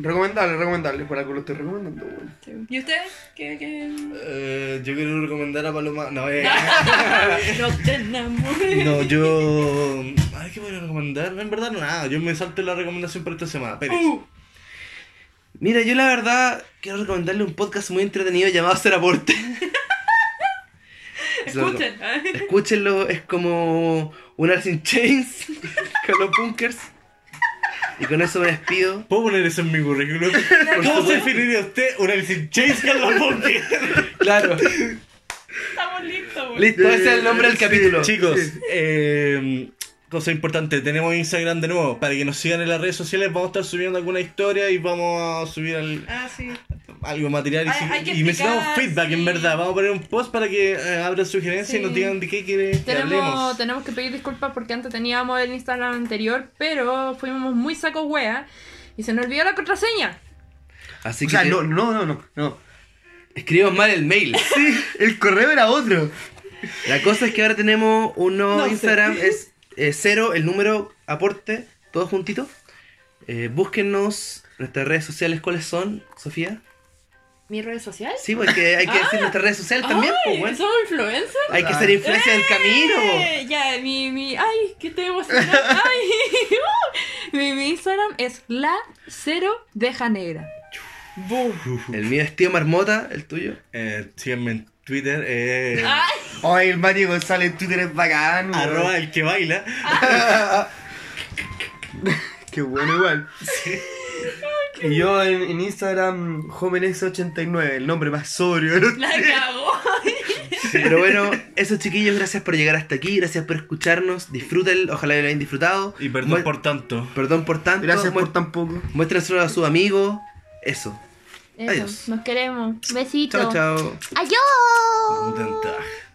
Recomendable, recomendable. Por algo lo estoy recomendando, weón. ¿Y usted? ¿Qué? qué? Eh, yo quiero recomendar a Paloma. No, eh. [LAUGHS] no te enamores. No, yo. Ay, ¿qué voy a recomendar? En verdad, no, nada. Yo me salté la recomendación para esta semana. Pérez. Uh, Mira, yo la verdad quiero recomendarle un podcast muy entretenido llamado Hacer Aporte. [LAUGHS] escuchen. Escúchenlo, es como un Alice in Chains [LAUGHS] con los bunkers. Y con eso me despido. ¿Puedo poner eso en mi currículum? ¿Cómo se definiría usted una Alice los bunkers? Claro. Estamos listos, güey. Listo, ese es el nombre del capítulo. Chicos, eh, cosa importante, tenemos Instagram de nuevo. Para que nos sigan en las redes sociales, vamos a estar subiendo alguna historia y vamos a subir al- Ah, sí. algo material. Y, Hay- hay y necesitamos feedback, en verdad. Vamos a poner un post para que eh, abran sugerencias y nos digan de qué quieren que Tenemos, hablemos. tenemos que pedir disculpas porque antes teníamos el Instagram anterior, pero fuimos muy sacos wea y se nos olvidó la contraseña. Así O que sea, te- no, no, no, no, no. escribimos mal el mail. [LAUGHS] Sí, el correo era otro. La cosa es que ahora tenemos un nuevo No sé. Instagram, es eh, cero, el número aporte, todo juntito. Eh, búsquennos nuestras redes sociales, ¿cuáles son, Sofía? ¿Mi red social? Sí, porque hay que decir Ah. nuestras redes sociales también, Ay, pues bueno. ¿Somos influencers? Hay que ser influencia del camino. Eh, Ya, mi, mi, ay, que estoy emocionada. [LAUGHS] Ay, uh. mi, mi Instagram es la cero deja negra. El mío es Tío Marmota, el tuyo. Eh, síganme en Twitter, eh, Ay, Ay, el Mario González en Twitter es bacán. arroba el que baila. [LAUGHS] Qué bueno igual. Y yo en, en Instagram, Jóvenes89, el nombre más sobrio. la cagó. Pero bueno, eso chiquillos, gracias por llegar hasta aquí, gracias por escucharnos, disfruten, ojalá lo hayan disfrutado. Y perdón Mu- por tanto. Perdón por tanto. Gracias por tan poco. Muéstrenselo a sus amigos. Eso. Eso, Adiós. nos queremos. Besito. Chao, chao. Adiós.